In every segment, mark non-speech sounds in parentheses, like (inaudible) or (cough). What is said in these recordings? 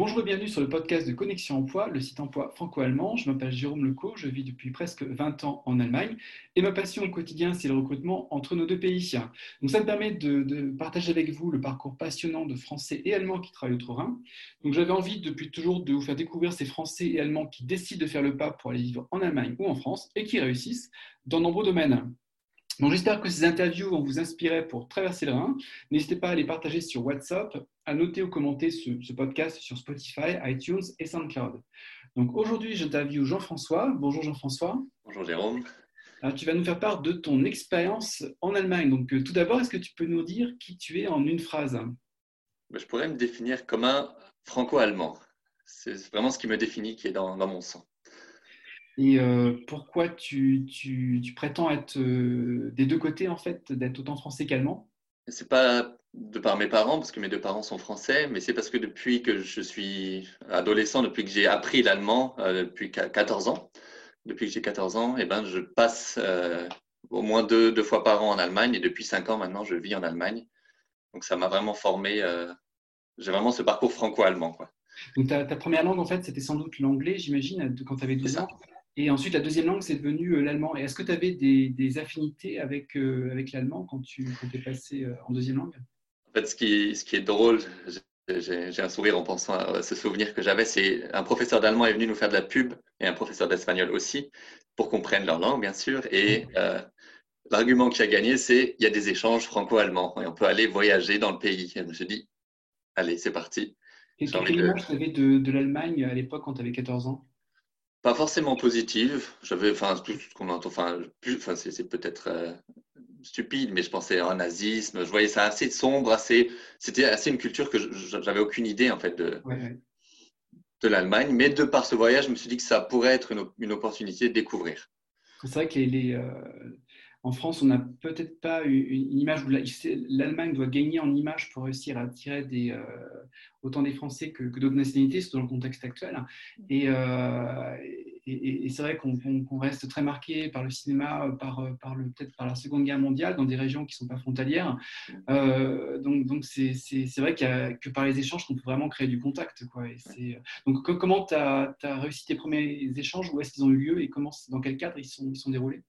Bonjour et bienvenue sur le podcast de Connexion Emploi, le site emploi franco-allemand. Je m'appelle Jérôme Leco, je vis depuis presque 20 ans en Allemagne et ma passion au quotidien, c'est le recrutement entre nos deux pays. Donc ça me permet de, partager avec vous le parcours passionnant de Français et Allemands qui travaillent au Rhin. Donc j'avais envie depuis toujours de vous faire découvrir ces Français et Allemands qui décident de faire le pas pour aller vivre en Allemagne ou en France et qui réussissent dans nombreux domaines. Donc j'espère que ces interviews vont vous inspirer pour traverser le Rhin. N'hésitez pas à les partager sur WhatsApp, à noter ou commenter ce, podcast sur Spotify, iTunes et SoundCloud. Donc aujourd'hui, j'interviewe Jean-François. Bonjour Jean-François. Bonjour Jérôme. Alors, tu vas nous faire part de ton expérience en Allemagne. Donc euh, tout d'abord, est-ce que tu peux nous dire qui tu es en une phrase? Ben, Je pourrais me définir comme un franco-allemand. C'est vraiment ce qui me définit, qui est dans mon sang. Et euh, pourquoi tu, prétends être euh, des deux côtés, en fait, d'être autant français qu'allemand? C'est pas de par mes parents, parce que mes deux parents sont français, mais c'est parce que depuis que je suis adolescent, depuis que j'ai appris l'allemand, euh, depuis 14 ans, depuis que j'ai 14 ans, et eh ben, je passe au moins deux, deux, fois par an en Allemagne, et depuis 5 ans maintenant, je vis en Allemagne. Donc ça m'a vraiment formé, j'ai vraiment ce parcours franco-allemand. Donc ta, ta, première langue, en fait, c'était sans doute l'anglais, j'imagine, quand tu avais 12 ans? Et ensuite, la deuxième langue, c'est devenu euh, l'allemand. Et est-ce que tu avais des, affinités avec, euh, avec l'allemand quand tu es passé euh, en deuxième langue? En fait, ce qui, ce qui est drôle, j'ai un sourire en pensant à ce souvenir que j'avais, c'est un professeur d'allemand est venu nous faire de la pub et un professeur d'espagnol aussi pour qu'on prenne leur langue, bien sûr. Et l'argument qui a gagné, c'est il y a des échanges franco-allemands et on peut aller voyager dans le pays. Et je me suis dit, allez, c'est parti. Et quelle image tu avais de, de l'Allemagne à l'époque quand tu avais 14 ans? Pas forcément positive. J'avais, enfin, tout ce qu'on entend, enfin, enfin c'est peut-être euh, stupide, mais je pensais en nazisme. Je voyais ça assez sombre, assez. C'était assez une culture que j'avais aucune idée en fait de de l'Allemagne. Mais de par ce voyage, je me suis dit que ça pourrait être une, une opportunité de découvrir. C'est vrai que les, les euh, en France, on n'a peut-être pas une image où l'Allemagne doit gagner en image pour réussir à attirer euh, autant des Français que, d'autres nationalités, surtout dans le contexte actuel. Et, euh, c'est vrai qu'on reste très marqué par le cinéma, par, par peut-être par la Seconde Guerre mondiale, dans des régions qui ne sont pas frontalières. Euh, donc, c'est vrai que par les échanges qu'on peut vraiment créer du contact. Donc, comment tu as, réussi tes premiers échanges Où est-ce qu'ils ont eu lieu et dans quel cadre ils sont, ils sont déroulés?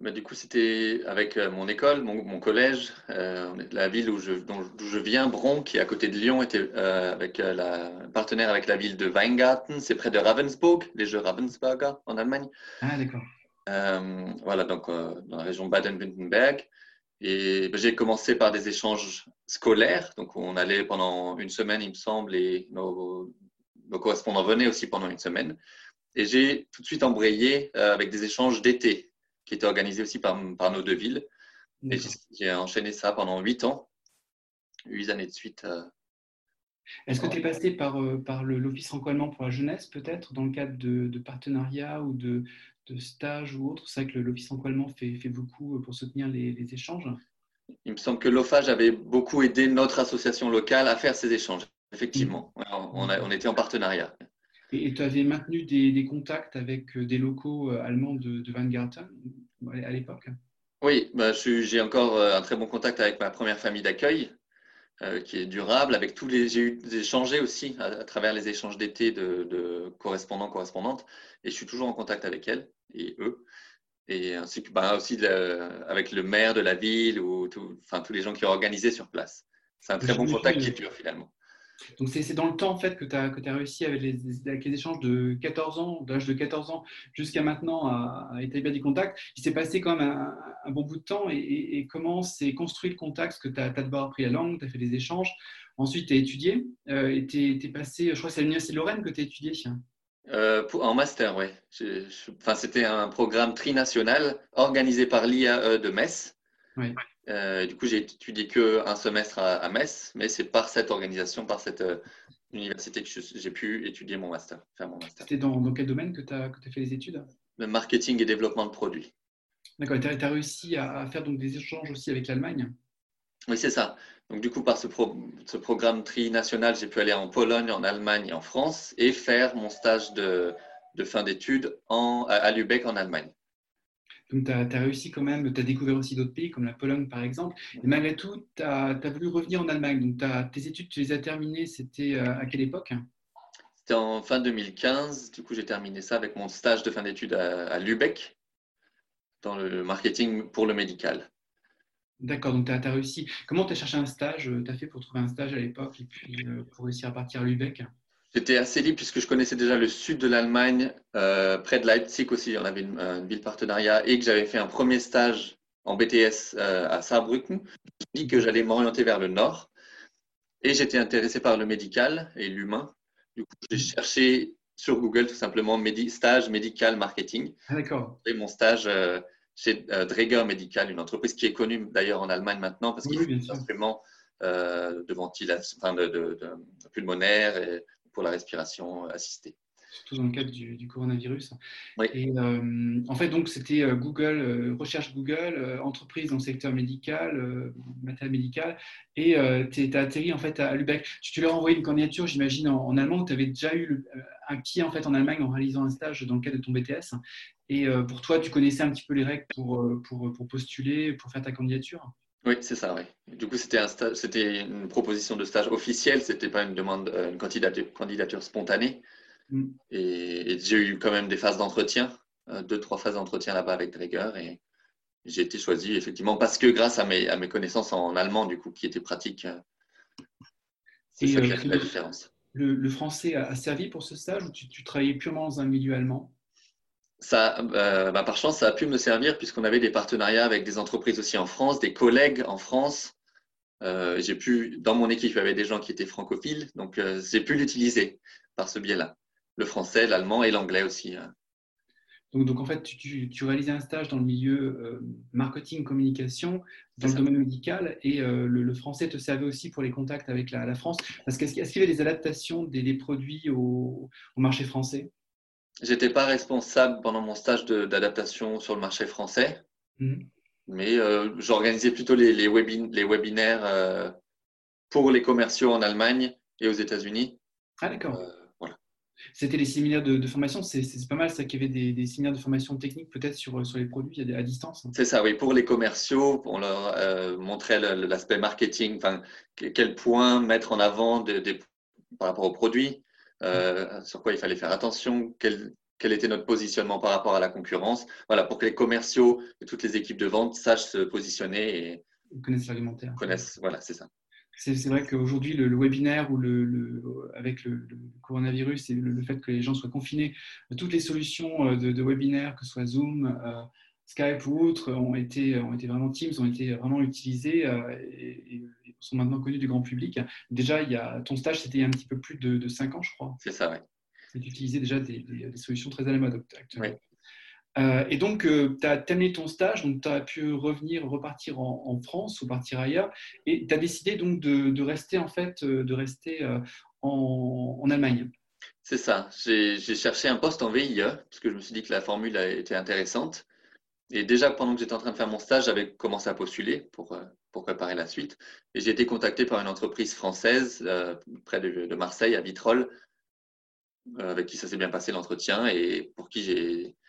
Bah, du coup, c'était avec euh, mon école, mon, collège, euh, la ville où je, dont, je viens, Bron, qui est à côté de Lyon, était euh, avec la partenaire avec la ville de Weingarten, c'est près de Ravensburg, les Jeux Ravensburger en Allemagne. Ah, d'accord. voilà, donc dans la région Baden-Württemberg. Et bah, j'ai commencé par des échanges scolaires, donc on allait pendant une semaine, il me semble, et nos, nos correspondants venaient aussi pendant une semaine. Et j'ai tout de suite embrayé avec des échanges d'été qui était organisé aussi par, par nos deux villes. Et j'ai enchaîné ça pendant huit ans, huit années de suite. Euh, Est-ce que tu es passé par, euh, par l'Office franco-allemand pour la jeunesse, peut-être, dans le cadre de, de partenariats ou de, de stages ou autres? C'est vrai que l'Office franco-allemand fait, fait, beaucoup pour soutenir les, les échanges. Il me semble que l'OFAGE avait beaucoup aidé notre association locale à faire ces échanges, effectivement. Mm. On, on était en partenariat. Et tu avais maintenu des, contacts avec euh, des locaux euh, allemands de, de Weingarten à l'époque? Oui, bah, j'ai encore euh, un très bon contact avec ma première famille d'accueil, qui est durable. Avec tous les, j'ai échangé aussi à, travers les échanges d'été de, correspondants, correspondantes, et je suis toujours en contact avec elles et eux. Et ainsi que bah, aussi avec le maire de la ville ou enfin, tous les gens qui ont organisé sur place. C'est un très bon contact qui dure finalement. Donc c'est dans le temps en fait que tu as, as, réussi avec les, avec les, échanges de 14 ans, d'âge de 14 ans jusqu'à maintenant à, établir des contacts. Il s'est passé quand même un, bon bout de temps et, comment s'est construit le contact? Parce que tu as, d'abord appris la langue, tu as fait des échanges, ensuite tu as étudié euh, et tu es, passé, je crois que c'est à l'Université de Lorraine que tu as étudié. Euh, en master, oui. Enfin, C'était un programme trinational organisé par l'IAE de Metz. Oui. Euh, du coup, j'ai étudié qu'un semestre à, Metz, mais c'est par cette organisation, par cette euh, université que j'ai pu étudier mon master, faire mon master. C'était dans, quel domaine que tu as, fait les études? Le marketing et développement de produits. D'accord, tu as, réussi à, faire donc des échanges aussi avec l'Allemagne? Oui, c'est ça. Donc, du coup, par ce, ce programme trinational, j'ai pu aller en Pologne, en Allemagne et en France et faire mon stage de, de fin d'études à Lübeck en Allemagne. Donc, tu as, réussi quand même, tu as découvert aussi d'autres pays comme la Pologne par exemple. Et malgré tout, tu as, voulu revenir en Allemagne. Donc, tes études, tu les as terminées, c'était euh, à quelle époque? C'était en fin 2015. Du coup, j'ai terminé ça avec mon stage de fin d'études à, Lübeck, dans le marketing pour le médical. D'accord, donc tu as, réussi. Comment tu as cherché un stage Tu as fait pour trouver un stage à l'époque et puis euh, pour réussir à partir à Lübeck? J'étais assez libre puisque je connaissais déjà le sud de l'Allemagne, euh, près de Leipzig aussi, on avait une, une, ville partenariat, et que j'avais fait un premier stage en BTS euh, à Saarbrücken. Je me dit que j'allais m'orienter vers le nord. Et j'étais intéressé par le médical et l'humain. Du coup, j'ai cherché sur Google tout simplement stage médical marketing. Ah, d'accord. Et mon stage euh, chez Dräger Medical, une entreprise qui est connue d'ailleurs en Allemagne maintenant parce qu'il oui, fait des instruments de ventilation, enfin de, de, de, pulmonaire et pour la respiration assistée surtout dans le cadre du, coronavirus. Et euh, en fait, donc, c'était euh, Google, euh, recherche Google, entreprise dans le secteur médical, matériel médical, et tu as atterri en fait à Lübeck. Tu, leur as envoyé une candidature, j'imagine, en, allemand, tu avais déjà eu un pied en fait en Allemagne en réalisant un stage dans le cadre de ton BTS. Et pour toi, tu connaissais un petit peu les règles pour, pour, pour postuler, pour faire ta candidature? Oui, c'est ça, oui. Du coup, c'était un c'était une proposition de stage officielle, c'était pas une demande, une candidature, candidature spontanée. Mm. Et, j'ai eu quand même des phases d'entretien, euh, deux, trois phases d'entretien là-bas avec Draeger. Et j'ai été choisi effectivement parce que grâce à mes, à mes connaissances en allemand, du coup, qui étaient pratiques, euh, c'est ça qui a fait la différence. Le, français a, servi pour ce stage ou tu, travaillais purement dans un milieu allemand? Ça, euh, bah, par chance, ça a pu me servir puisqu'on avait des partenariats avec des entreprises aussi en France, des collègues en France. j'ai pu, dans mon équipe, il y avait des gens qui étaient francophiles, donc j'ai pu l'utiliser par ce biais-là le français, l'allemand et l'anglais aussi. Hein. Donc, donc, en fait, tu, tu, réalisais un stage dans le milieu euh, marketing, communication, dans le domaine médical, et euh, le, français te servait aussi pour les contacts avec la, France. Est-ce qu'il y avait des adaptations des, produits au, marché français? J'étais pas responsable pendant mon stage d'adaptation sur le marché français, mmh. mais euh, j'organisais plutôt les, les, les webinaires pour les commerciaux en Allemagne et aux États-Unis. Ah d'accord. C'était les séminaires de, formation, c'est pas mal ça qu'il y avait des, séminaires de formation technique peut-être sur, sur les produits à, distance. C'est ça, oui. Pour les commerciaux, on leur euh, montrait l'aspect marketing, quel point mettre en avant par rapport aux produits, euh, sur quoi il fallait faire attention, quel, quel était notre positionnement par rapport à la concurrence. Voilà, pour que les commerciaux et toutes les équipes de vente sachent se positionner et connaissent l'argumentaire. Connaissent, voilà, c'est ça. C'est vrai qu'aujourd'hui, le, webinaire ou le, avec le, coronavirus et le, fait que les gens soient confinés, toutes les solutions euh, de, de webinaire, que ce soit Zoom, euh, Skype ou autres, ont été, ont été vraiment Teams, ont été vraiment utilisés euh, et, sont maintenant connus du grand public. Déjà, il y a, ton stage, c'était il y a un petit peu plus de, de 5 ans, je crois. C'est ça, oui. C'est d'utiliser déjà des, solutions très à la mode actuellement. Euh, et donc, euh, tu as terminé ton stage, donc tu as pu revenir, repartir en, France ou partir ailleurs, et tu as décidé donc de, rester en fait, euh, de rester en, Allemagne. C'est ça. J'ai cherché un poste en VIE parce que je me suis dit que la formule était intéressante. Et déjà, pendant que j'étais en train de faire mon stage, j'avais commencé à postuler pour, pour préparer la suite. Et j'ai été contacté par une entreprise française près de, Marseille, à Vitrolles, avec qui ça s'est bien passé l'entretien et pour qui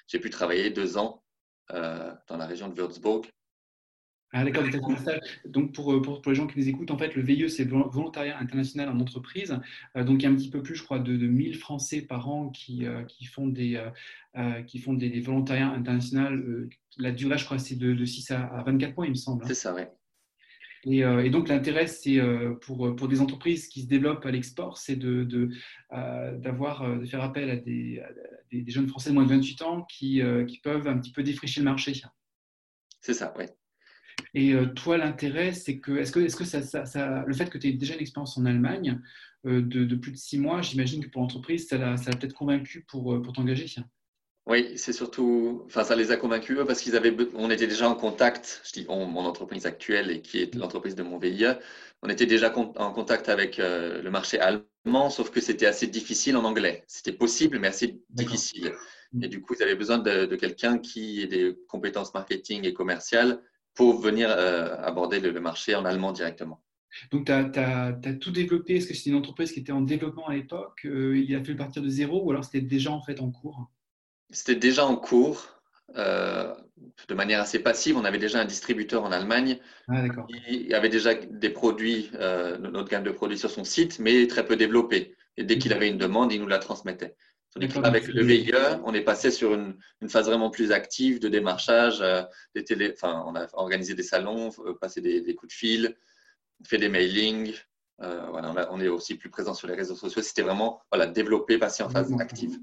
j'ai pu travailler deux ans euh, dans la région de Würzburg. Ah, d'accord, donc pour, pour, pour, les gens qui nous écoutent, en fait, le VIE, c'est Volontariat international en entreprise. Euh, donc, il y a un petit peu plus, je crois, de, de 1000 Français par an qui, euh, qui font des, qui font des, volontariats internationaux. la durée, je crois, c'est de, de, 6 à, 24 mois, il me semble. Hein. C'est ça, oui. Euh, et, donc l'intérêt, c'est euh, pour, pour des entreprises qui se développent à l'export, c'est de, de, euh, d'avoir, de faire appel à des, des, jeunes Français de moins de 28 ans qui, qui peuvent un petit peu défricher le marché. C'est ça, oui. Et toi, l'intérêt, c'est que, est-ce que, est-ce que ça, ça, le fait que tu aies déjà une expérience en Allemagne de, de, plus de six mois, j'imagine que pour l'entreprise, ça l'a, peut-être convaincu pour, pour t'engager oui, c'est surtout, enfin, ça les a convaincus parce qu'ils avaient, on était déjà en contact, je dis mon entreprise actuelle et qui est l'entreprise de mon VIE, on était déjà en contact avec euh, le marché allemand, sauf que c'était assez difficile en anglais. C'était possible, mais assez difficile. Mm. Et du coup, ils avaient besoin de, quelqu'un qui ait des compétences marketing et commerciales pour venir euh, aborder le, marché en allemand directement. Donc, tu as, tout développé. Est-ce que c'était une entreprise qui était en développement à l'époque euh, Il a fallu partir de zéro ou alors c'était déjà en fait en cours? C'était déjà en cours. Euh, de manière assez passive, on avait déjà un distributeur en Allemagne ah, qui avait déjà des produits, euh, notre gamme de produits sur son site, mais très peu développé. Et dès qu'il avait une demande, il nous la transmettait. Avec le VIE, on est passé sur une, phase vraiment plus active de démarchage. Euh, des télé, enfin, on a organisé des salons, euh, passé des, coups de fil, fait des mailings. Euh, voilà, on, est aussi plus présent sur les réseaux sociaux. C'était vraiment voilà, développer, passer en phase active.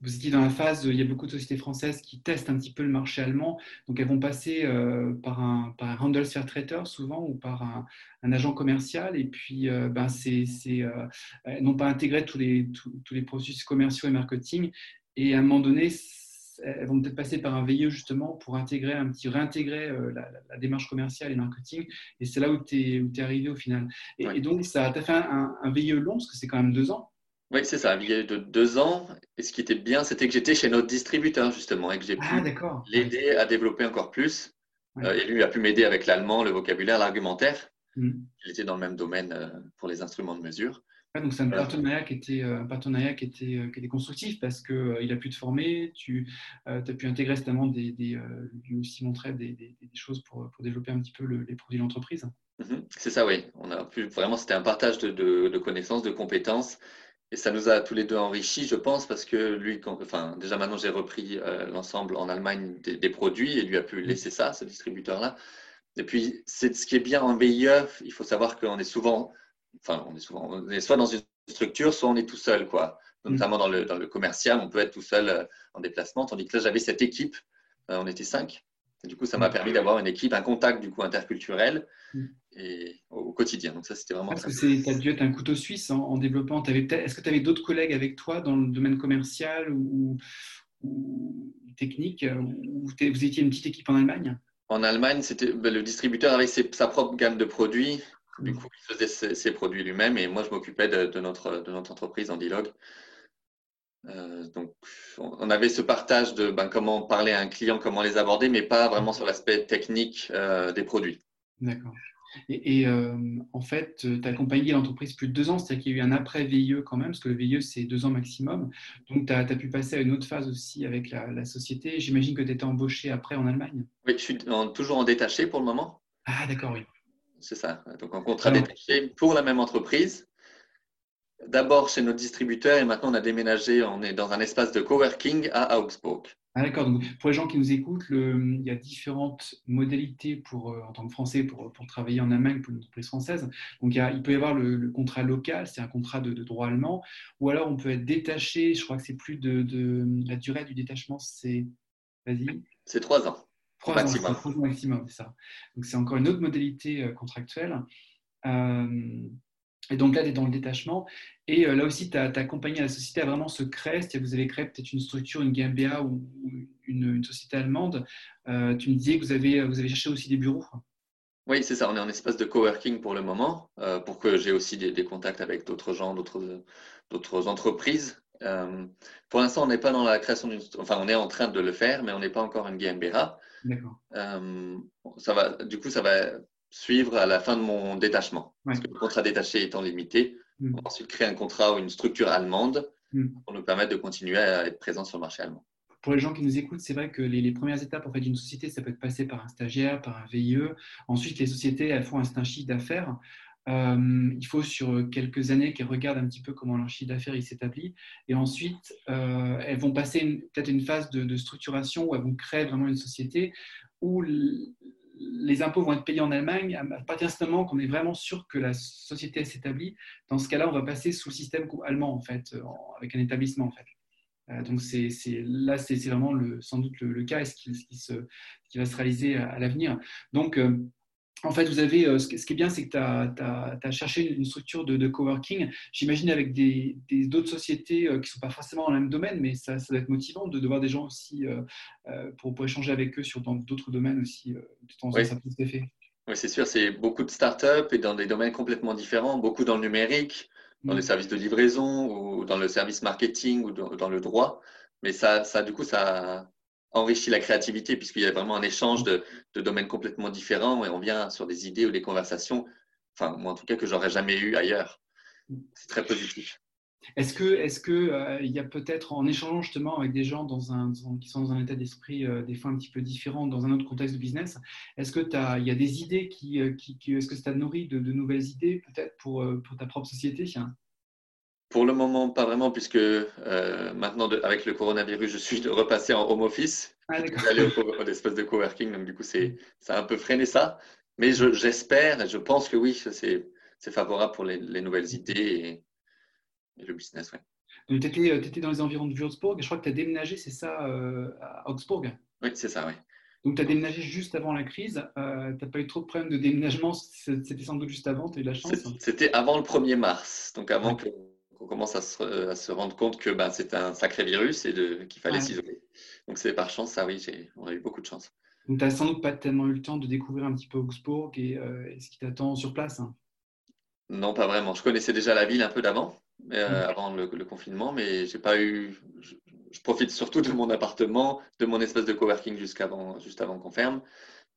Vous étiez dans la phase, il y a beaucoup de sociétés françaises qui testent un petit peu le marché allemand. Donc, elles vont passer par, un, par un Handelsvertreter souvent ou par un, agent commercial. Et puis, ben, c'est, elles n'ont pas intégré tous les, tous, les processus commerciaux et marketing. Et à un moment donné, elles vont peut-être passer par un VIE justement pour intégrer un petit, réintégrer la, démarche commerciale et marketing. Et c'est là où tu es, es, arrivé au final. Et, donc, ça t'a fait un, un, VIE long, parce que c'est quand même deux ans. Oui, c'est ça. Il y a de deux ans. Et ce qui était bien, c'était que j'étais chez notre distributeur, justement, et que j'ai pu ah, l'aider à développer encore plus. Euh, et lui a pu m'aider avec l'allemand, le vocabulaire, l'argumentaire. Mmh. Il était dans le même domaine euh, pour les instruments de mesure. donc c'est un partenariat qui était, un partenariat qui était, qui était constructif parce qu'il a pu te former, tu as pu intégrer notamment des, des lui aussi montrer des, des, choses pour, pour, développer un petit peu les produits de l'entreprise. Mmh c'est ça, oui. On a pu, vraiment, c'était un partage de, de, de, connaissances, de compétences. Et ça nous a tous les deux enrichis, je pense, parce que lui, enfin, déjà maintenant j'ai repris euh, l'ensemble en Allemagne des, produits et lui a pu laisser ça, ce distributeur-là. Et puis, c'est ce qui est bien en VIE, il faut savoir qu'on est souvent, enfin, on est souvent, on est soit dans une structure, soit on est tout seul, quoi. Mm. Notamment dans le, dans le commercial, on peut être tout seul euh, en déplacement, tandis que là, j'avais cette équipe, euh, on était cinq. Et du coup, ça m'a mm. permis d'avoir une équipe, un contact du coup interculturel. Et au quotidien. Donc ça, c'était vraiment. Parce que tu as dû être un couteau suisse en, développant. Est-ce que tu avais d'autres collègues avec toi dans le domaine commercial ou, technique ou vous étiez une petite équipe en Allemagne? En Allemagne, c'était ben, le distributeur avait sa propre gamme de produits. Du coup, il faisait ses, produits lui-même et moi, je m'occupais de, notre, de notre entreprise en dialogue. Euh, donc, on avait ce partage de ben, comment parler à un client, comment les aborder, mais pas vraiment sur l'aspect technique euh, des produits. D'accord. Et, euh, en fait, tu as accompagné l'entreprise plus de deux ans, c'est-à-dire qu'il y a eu un après VIE quand même, parce que le VIE, c'est deux ans maximum. Donc, tu as, pu passer à une autre phase aussi avec la, société. J'imagine que tu étais embauché après en Allemagne. Oui, je suis toujours en détaché pour le moment. Ah, d'accord, oui. C'est ça. Donc, en contrat détaché pour la même entreprise. D'abord chez notre distributeur et maintenant on a déménagé, on est dans un espace de coworking à Augsburg. Ah, d'accord. Donc, pour les gens qui nous écoutent, il y a différentes modalités pour, euh, en tant que Français pour, pour, travailler en Allemagne pour une entreprise française. Donc, il, peut y avoir le, contrat local, c'est un contrat de, droit allemand, ou alors on peut être détaché. Je crois que c'est plus de, la durée du détachement, c'est vas-y. C'est trois ans. Trois maximum. Ans, maximum, c'est ça. Donc, c'est encore une autre modalité euh, contractuelle. Euh, et donc là, tu es dans le détachement. Et euh, là aussi, tu as, accompagné la société à vraiment se créer. C'est-à-dire que vous avez créé peut-être une structure, une GmbH ou, une, société allemande. Euh, tu me disais que vous avez, vous avez cherché aussi des bureaux. Oui, c'est ça. On est en espace de coworking pour le moment, euh, pour que j'ai aussi des, contacts avec d'autres gens, d'autres entreprises. pour l'instant, on n'est pas dans la création d'une. Enfin, on est en train de le faire, mais on n'est pas encore une GmbH. D'accord. ça va, du coup, ça va suivre à la fin de mon détachement. Parce que le contrat détaché étant limité, mm. on va ensuite créer un contrat ou une structure allemande mm. pour nous permettre de continuer à être présent sur le marché allemand. Pour les gens qui nous écoutent, c'est vrai que les, premières étapes en fait, d'une société, ça peut être passé par un stagiaire, par un VIE. Ensuite, les sociétés, elles font un, chiffre d'affaires. Euh, il faut sur quelques années qu'elles regardent un petit peu comment leur chiffre d'affaires s'établit. Et ensuite, euh, elles vont passer peut-être une phase de, de, structuration où elles vont créer vraiment une société où les impôts vont être payés en Allemagne à partir de moment qu'on est vraiment sûr que la société s'établit. Dans ce cas-là, on va passer sous le système allemand, en fait, avec un établissement, en fait. Euh, donc c'est, là, c'est, vraiment le, sans doute le, cas et ce qui, se, qui, va se réaliser à, l'avenir. Donc, euh, en fait, vous avez, euh, ce qui est bien, c'est que tu as, cherché une structure de, coworking. J'imagine avec des, d'autres sociétés euh, qui ne sont pas forcément dans le même domaine, mais ça, ça doit être motivant de, voir des gens aussi euh, pour, pour, échanger avec eux sur d'autres domaines aussi. De temps oui. ça Oui, c'est sûr, c'est beaucoup de startups et dans des domaines complètement différents, beaucoup dans le numérique, dans les mm. services de livraison ou dans le service marketing ou dans, dans le droit. Mais ça, ça, du coup, ça, enrichit la créativité puisqu'il y a vraiment un échange de, domaines complètement différents et on vient sur des idées ou des conversations, enfin moi en tout cas que j'aurais jamais eu ailleurs. C'est très positif. Est-ce que, euh, il y a peut-être en échangeant justement avec des gens qui sont dans un état d'esprit euh, des fois un petit peu différent, dans un autre contexte de business, est-ce que il y a des idées qui, euh, est-ce que ça nourri de, de, nouvelles idées peut-être pour ta propre société? Pour le moment, pas vraiment, puisque euh, maintenant, avec le coronavirus, je suis repassé en home office. Ah, J'allais au, l'espace de coworking, donc du coup, c'est, ça a un peu freiné ça. Mais j'espère et je pense que oui, c'est, c'est favorable pour les, nouvelles idées et, le business. Ouais. Tu étais, étais, dans les environs de Würzburg et je crois que tu as déménagé, c'est ça, euh, à Augsbourg? Oui, c'est ça, oui. Donc, tu as déménagé juste avant la crise. Euh, tu n'as pas eu trop de problèmes de déménagement C'était sans doute juste avant, tu as eu de la chance? C'était avant le 1er mars, donc avant qu'on commence à se, rendre compte que ben, c'était un sacré virus et qu'il fallait s'isoler. Donc, c'est par chance, ça oui, on a eu beaucoup de chance. Donc, tu n'as sans doute pas tellement eu le temps de découvrir un petit peu Augsbourg et, euh, ce qui t'attend sur place hein. Non, pas vraiment. Je connaissais déjà la ville un peu d'avant, euh, avant le, confinement, mais j'ai pas eu je profite surtout de mon appartement, de mon espace de coworking jusqu'avant, juste avant qu'on ferme,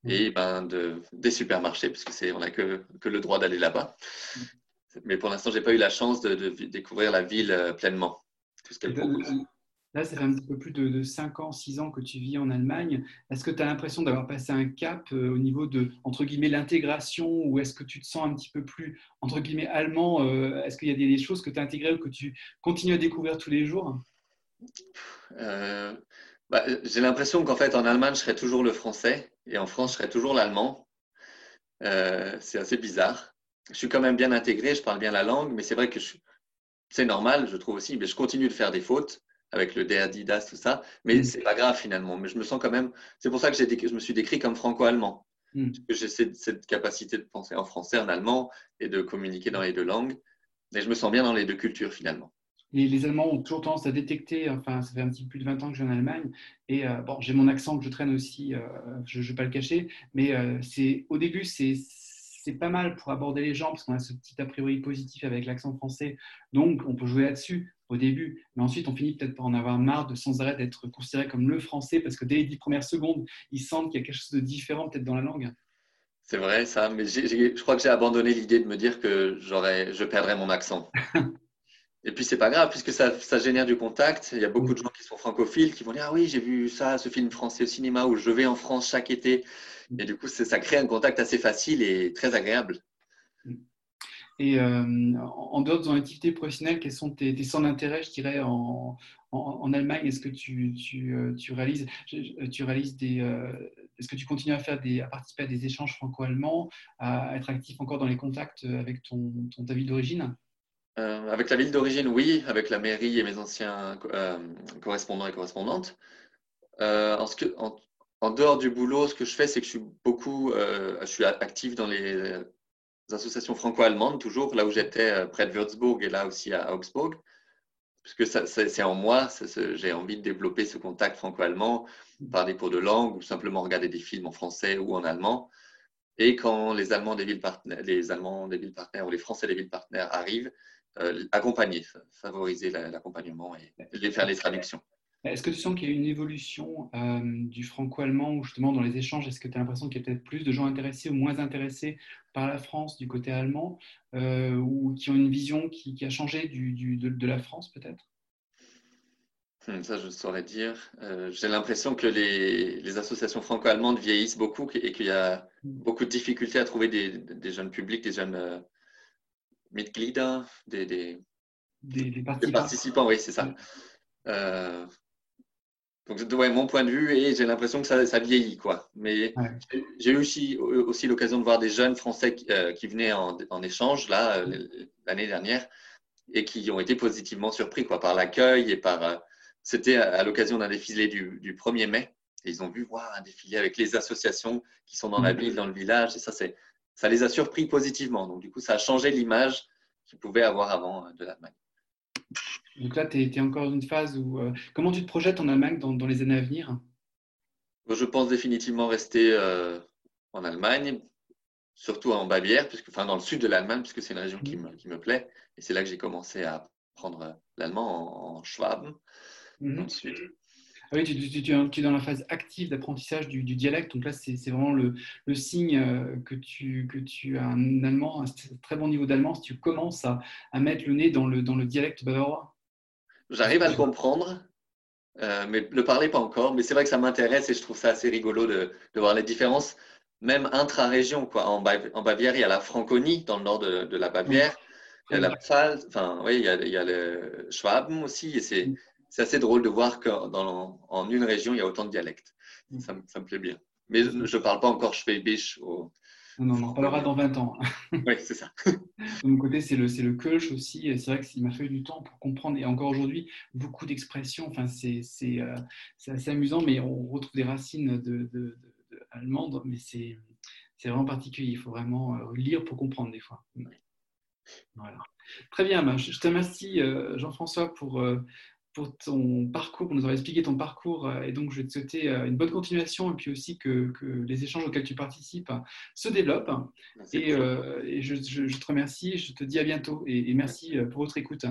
et ben de, des supermarchés, puisque c'est, on n'a que, que, le droit d'aller là-bas. Mais pour l'instant, je n'ai pas eu la chance de, découvrir la ville euh, pleinement, tout ce qu'elle propose. Là, ça fait un petit peu plus de, 5 ans, 6 ans que tu vis en Allemagne. Est-ce que tu as l'impression d'avoir passé un cap euh, au niveau de, entre guillemets, l'intégration ou est-ce que tu te sens un petit peu plus, entre guillemets, allemand euh, Est-ce qu'il y a des, choses que tu as intégrées ou que tu continues à découvrir tous les jours? Euh, bah, J'ai l'impression qu'en fait, en Allemagne, je serais toujours le français et en France, je serais toujours l'allemand. Euh, c'est assez bizarre. Je suis quand même bien intégré, je parle bien la langue, mais c'est vrai que c'est normal, je trouve aussi. Mais je continue de faire des fautes avec le DADIDAS, tout ça, mais mm. c'est pas grave finalement. Mais je me sens quand même. C'est pour ça que je me suis décrit comme franco-allemand. Mm. J'ai cette, cette, capacité de penser en français, en allemand et de communiquer dans les deux langues. Et je me sens bien dans les deux cultures finalement les, Allemands ont toujours tendance à détecter, enfin, ça fait un petit peu plus de 20 ans que je suis en Allemagne, et euh, bon, j'ai mon accent que je traîne aussi, euh, je ne vais pas le cacher, mais euh, c'est au début, c'est c'est pas mal pour aborder les gens parce qu'on a ce petit a priori positif avec l'accent français, donc on peut jouer là-dessus au début, mais ensuite on finit peut-être par en avoir marre de sans arrêt d'être considéré comme le français parce que dès les dix premières secondes, ils sentent qu'il y a quelque chose de différent peut-être dans la langue. C'est vrai ça, mais je crois que j'ai abandonné l'idée de me dire que je perdrais mon accent. (laughs) Et puis, c'est pas grave, puisque ça, ça, génère du contact. Il y a beaucoup de gens qui sont francophiles qui vont dire Ah oui, j'ai vu ça, ce film français au cinéma, où je vais en France chaque été. Et du coup, ça crée un contact assez facile et très agréable. Et euh, en dehors de ton activité professionnelle, quels sont tes, centres d'intérêt, je dirais, en, en, Allemagne? Est-ce que tu, tu, euh, tu, réalises, tu réalises des. Euh, est-ce que tu continues à, faire des, à participer à des échanges franco-allemands, à être actif encore dans les contacts avec ton, ton ta ville d'origine? Euh, avec la ville d'origine, oui, avec la mairie et mes anciens euh, correspondants et correspondantes. Euh, en, que, en, dehors du boulot, ce que je fais, c'est que je suis beaucoup, je suis actif dans les associations franco-allemandes, toujours là où j'étais près de Würzburg et là aussi à Augsburg, puisque c'est en moi, j'ai envie de développer ce contact franco-allemand par des cours de langue ou simplement regarder des films en français ou en allemand. Et quand les Allemands des villes partenaires, les Allemands des villes partenaires ou les Français des villes partenaires arrivent, euh, accompagner, favoriser l'accompagnement et les, faire les traductions. Est-ce que tu sens qu'il y a une évolution euh, du franco-allemand ou justement dans les échanges Est-ce que tu as l'impression qu'il y a peut-être plus de gens intéressés ou moins intéressés par la France du côté allemand euh, ou qui ont une vision qui, a changé du, de, la France peut-être? Hmm, ça, je saurais dire. J'ai l'impression que les, les associations franco-allemandes vieillissent beaucoup et qu'il y a hmm. beaucoup de difficultés à trouver des, des jeunes publics, des jeunes Mitglieder, des, des, des, participants. oui, c'est ça. Euh, donc, ouais, mon point de vue, et j'ai l'impression que ça, ça, vieillit, quoi. Mais j'ai eu aussi, aussi l'occasion de voir des jeunes Français qui, euh, venaient en, en, échange, là, euh, l'année dernière, et qui ont été positivement surpris, quoi, par l'accueil et par. C'était à, l'occasion d'un défilé du, du, 1er mai. Et ils ont vu voir un défilé avec les associations qui sont dans la ville, dans le village. Et ça, c'est ça les a surpris positivement. Donc, du coup, ça a changé l'image qu'ils pouvaient avoir avant euh, de l'Allemagne. Donc là, tu es, encore dans une phase où. Euh, comment tu te projettes en Allemagne dans, les années à venir? Je pense définitivement rester euh, en Allemagne, surtout en Bavière, puisque, enfin dans le sud de l'Allemagne, puisque c'est une région qui me, qui me plaît. Et c'est là que j'ai commencé à apprendre l'allemand en, Schwaben, mhm. dans le sud. Ah oui, tu, es dans la phase active d'apprentissage du, dialecte. Donc là, c'est vraiment le, signe euh, que tu, que tu as un allemand, un très bon niveau d'allemand, si tu commences à, mettre le nez dans le, dans le dialecte bavarois. J'arrive à le comprendre, euh, mais le parler pas encore. Mais c'est vrai que ça m'intéresse et je trouve ça assez rigolo de, voir les différences, même intra-région. En, en, Bavière, il y a la Franconie, dans le nord de, la Bavière. Il y a la Pfalz, enfin, oui, il y a, il y a le Schwaben aussi, et c'est mm. assez drôle de voir qu'en en une région, il y a autant de dialectes. Mm. Ça, ça, me plaît bien. Mais je ne parle pas encore schwäbisch. Au... Non, on en parlera dans 20 ans. (laughs) oui, c'est ça. de mon côté, c'est le, le Kölsch aussi. C'est vrai qu'il m'a fallu du temps pour comprendre. Et encore aujourd'hui, beaucoup d'expressions. Enfin, c'est euh, assez amusant, mais on retrouve des racines de, de, de allemandes, mais c'est vraiment particulier. Il faut vraiment euh, lire pour comprendre des fois. Voilà. Très bien, je te remercie euh, Jean-François pour, euh, pour ton parcours, pour nous avoir expliqué ton parcours. Euh, et donc, je vais te souhaiter une bonne continuation et puis aussi que, que les échanges auxquels tu participes se développent. Et, et je, je, te remercie, je te dis à bientôt et, et merci pour votre écoute.